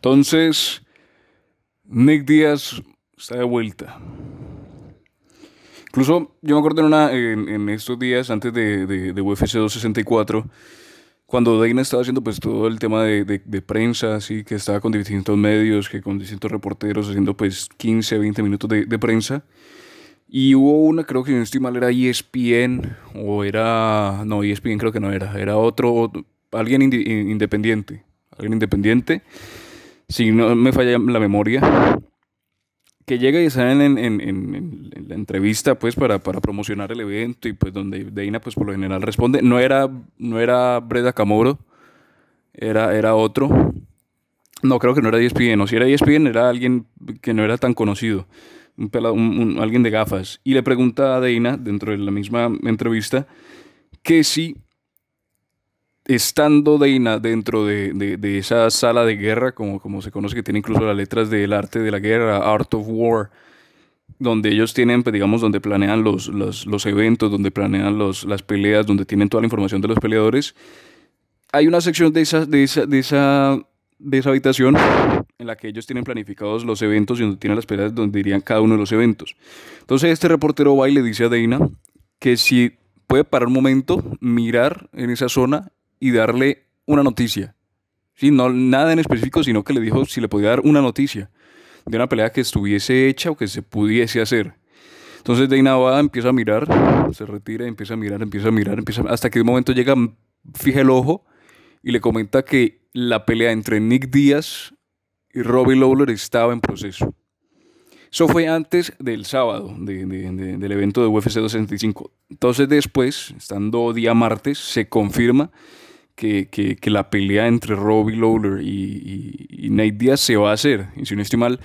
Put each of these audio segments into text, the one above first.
Entonces, Nick Díaz está de vuelta. Incluso yo me acuerdo en, una, en, estos días antes de, de, UFC 264, cuando Dana estaba haciendo pues todo el tema de, de, prensa, así que estaba con distintos medios, que con distintos reporteros haciendo pues 15, 20 minutos de, prensa. Y hubo una, creo que no estoy mal, era ESPN, o era, no, ESPN creo que no era, era otro, alguien independiente, alguien independiente, si no me falla la memoria, que llega y está en, la entrevista pues para, promocionar el evento y pues donde Deina pues por lo general responde, no era, no era Breda Camoro, era, era otro, no creo que no era ESPN, o si era ESPN era alguien que no era tan conocido, un, alguien de gafas, y le pregunta a Deina dentro de la misma entrevista que si estando Deina dentro de, esa sala de guerra, como, como se conoce, que tiene incluso las letras del arte de la guerra, Art of War, donde ellos tienen, pues, digamos, donde planean los, los, eventos, donde planean los, las peleas, donde tienen toda la información de los peleadores, hay una sección de esa, de esa, de esa, de esa habitación en la que ellos tienen planificados los eventos y donde tienen las peleas donde irían cada uno de los eventos. Entonces este reportero va y le dice a Deina que si puede parar un momento, mirar en esa zona y darle una noticia. Sí, no nada en específico, sino que le dijo si le podía dar una noticia de una pelea que estuviese hecha o que se pudiese hacer. Entonces Dana va, empieza a mirar, se retira, empieza a mirar, empieza a mirar, empieza hasta que de un momento llega, fija el ojo y le comenta que la pelea entre Nick Díaz y Robbie Lawler estaba en proceso. Eso fue antes del sábado del evento de UFC 265. Entonces después, estando día martes, se confirma que, la pelea entre Robbie Lawler y, Nate Diaz se va a hacer. Y si no estoy mal,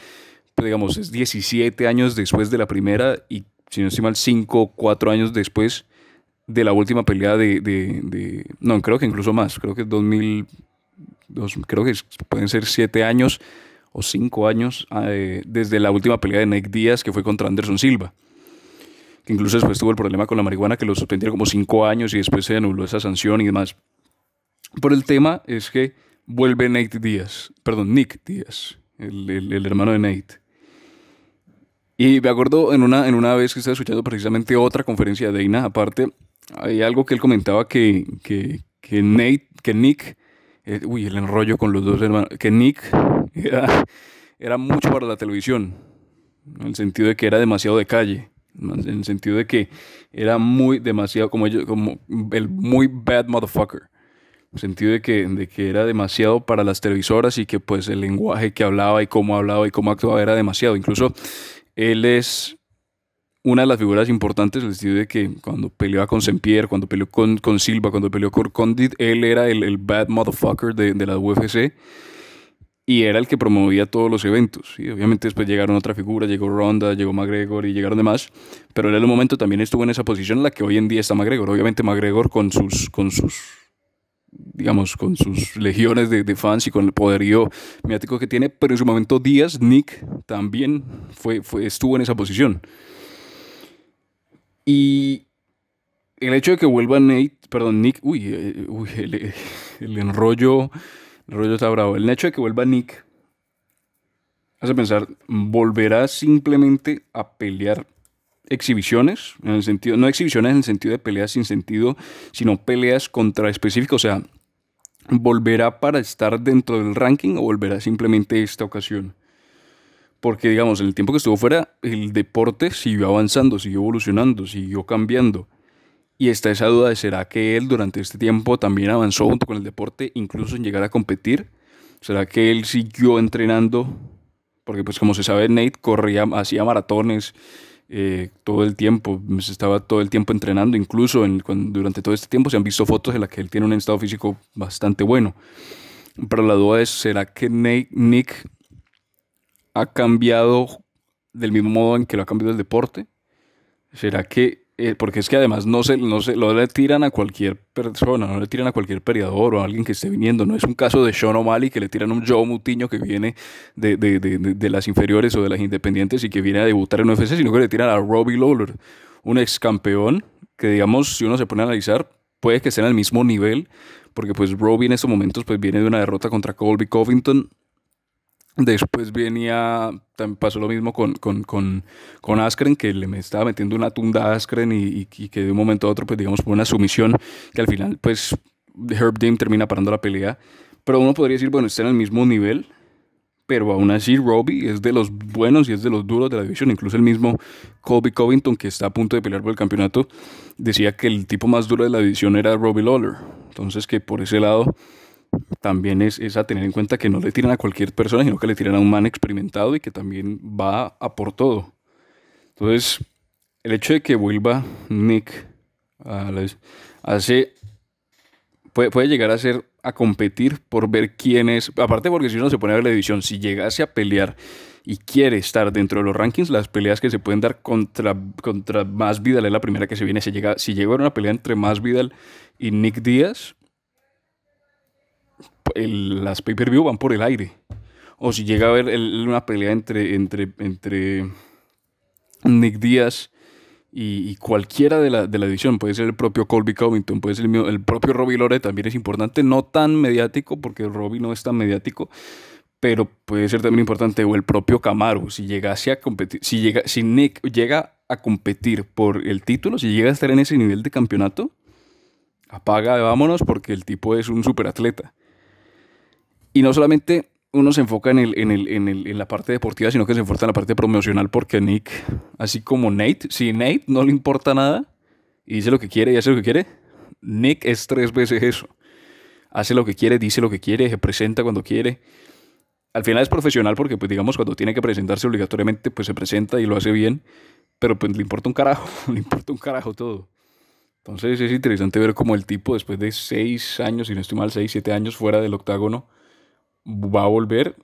pues digamos, es 17 años después de la primera y si no estoy mal, 5 4 años después de la última pelea de, No, creo que incluso más, creo que es 2000... creo que pueden ser 7 años o 5 años eh, desde la última pelea de Nate Diaz que fue contra Anderson Silva que incluso después tuvo el problema con la marihuana que lo suspendieron como 5 años y después se anuló esa sanción y demás. Por el tema es que vuelve Nate Díaz, perdón, Nick Díaz, el, hermano de Nate. Y me acuerdo en una, en una vez que estaba escuchando precisamente otra conferencia de Dana, aparte, hay algo que él comentaba que, que, Nate, que Nick, eh, uy, el enrollo con los dos hermanos, que Nick era, era mucho para la televisión, en el sentido de que era demasiado de calle en el sentido de que era muy demasiado como ellos como el muy bad motherfucker el sentido de que, de que era demasiado para las televisoras y que pues el lenguaje que hablaba y cómo hablaba y cómo actuaba era demasiado. Incluso él es una de las figuras importantes en el sentido de que cuando peleaba con Saint-Pierre, cuando peleó con, con, Silva, cuando peleó con Condit, él era el, el bad motherfucker de, de, la UFC y era el que promovía todos los eventos. Y obviamente después llegaron otra figura, llegó Ronda, llegó McGregor y llegaron demás, pero él en un momento también estuvo en esa posición en la que hoy en día está McGregor. Obviamente McGregor con sus, con sus digamos, con sus legiones de, fans y con el poderío mediático que tiene, pero en su momento Díaz, Nick, también fue, fue, estuvo en esa posición. Y el hecho de que vuelva Nate, perdón, Nick, uy, eh, uy el, el, enrollo, el enrollo está bravo. El hecho de que vuelva Nick hace pensar, ¿volverá simplemente a pelear exhibiciones, en el sentido, no exhibiciones en el sentido de peleas sin sentido, sino peleas contra específicos, o sea, ¿volverá para estar dentro del ranking o volverá simplemente esta ocasión? Porque, digamos, en el tiempo que estuvo fuera, el deporte siguió avanzando, siguió evolucionando, siguió cambiando. Y está esa duda de será que él durante este tiempo también avanzó junto con el deporte, incluso en llegar a competir. ¿Será que él siguió entrenando? Porque pues como se sabe, Nate corría, hacía maratones, eh, todo el tiempo, pues, estaba todo el tiempo entrenando, incluso en, durante todo este tiempo se han visto fotos en las que él tiene un estado físico bastante bueno. Pero la duda es, ¿será que Nick ha cambiado del mismo modo en que lo ha cambiado el deporte? ¿Será que eh, porque es que además no se, no se lo le tiran a cualquier persona, no le tiran a cualquier peleador o a alguien que esté viniendo. No es un caso de Sean O'Malley que le tiran a un Joe Mutiño que viene de, de, de, de, las inferiores o de las independientes y que viene a debutar en UFC, sino que le tiran a Robbie Lawler, un ex campeón que, digamos, si uno se pone a analizar, puede que esté en el mismo nivel, porque pues Robbie en estos momentos pues viene de una derrota contra Colby Covington Después venía, también pasó lo mismo con, con, con, con Askren, que le me estaba metiendo una tunda a Askren y, y, que de un momento a otro, pues digamos, por una sumisión, que al final, pues Herb Dean termina parando la pelea. Pero uno podría decir, bueno, está en el mismo nivel, pero aún así Robbie es de los buenos y es de los duros de la división. Incluso el mismo Colby Covington, que está a punto de pelear por el campeonato, decía que el tipo más duro de la división era Robbie Lawler. Entonces que por ese lado también es, es, a tener en cuenta que no le tiran a cualquier persona, sino que le tiran a un man experimentado y que también va a por todo. Entonces, el hecho de que vuelva Nick a hace, puede, puede llegar a ser a competir por ver quién es, aparte porque si uno se pone a ver la división, si llegase a pelear y quiere estar dentro de los rankings, las peleas que se pueden dar contra, contra Más Vidal es la primera que se viene. Si llega, si llega a una pelea entre Más Vidal y Nick Díaz, las pay-per-view van por el aire. O si llega a haber una pelea entre, entre, entre Nick Díaz y, cualquiera de la, de la, división, puede ser el propio Colby Covington, puede ser el, el propio Robbie Lore, también es importante, no tan mediático, porque Robbie no es tan mediático, pero puede ser también importante, o el propio Camaro, si llegase a competir, si, llega, si Nick llega a competir por el título, si llega a estar en ese nivel de campeonato, apaga, vámonos, porque el tipo es un superatleta. Y no solamente uno se enfoca en, el, en, el, en, el, en, la parte deportiva, sino que se enfoca en la parte promocional porque Nick, así como Nate, si Nate no le importa nada y dice lo que quiere y hace lo que quiere, Nick es tres veces eso. Hace lo que quiere, dice lo que quiere, se presenta cuando quiere. Al final es profesional porque, pues digamos, cuando tiene que presentarse obligatoriamente, pues se presenta y lo hace bien, pero pues le importa un carajo, le importa un carajo todo. Entonces es interesante ver cómo el tipo, después de seis años, si no estoy mal, seis, siete años fuera del octágono, va a volver,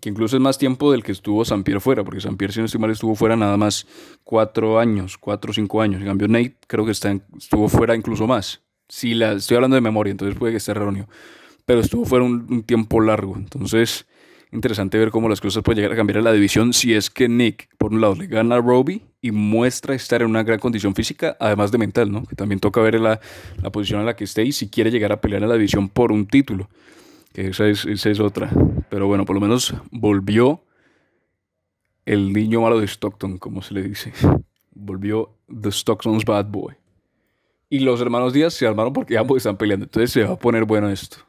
que incluso es más tiempo del que estuvo Sampier fuera, porque Sampier, si no estoy mal, estuvo fuera nada más cuatro años, cuatro o cinco años. En cambio, Nate creo que está estuvo fuera incluso más. Si la estoy hablando de memoria, entonces puede que esté erróneo. Pero estuvo fuera un, tiempo largo. Entonces, interesante ver cómo las cosas pueden llegar a cambiar en la división si es que Nick, por un lado, le gana a Robbie y muestra estar en una gran condición física, además de mental, ¿no? Que también toca ver la, la posición en la que esté y si quiere llegar a pelear en la división por un título esa es, esa es otra. Pero bueno, por lo menos volvió el niño malo de Stockton, como se le dice. Volvió The Stockton's Bad Boy. Y los hermanos Díaz se armaron porque ambos están peleando. Entonces se va a poner bueno esto.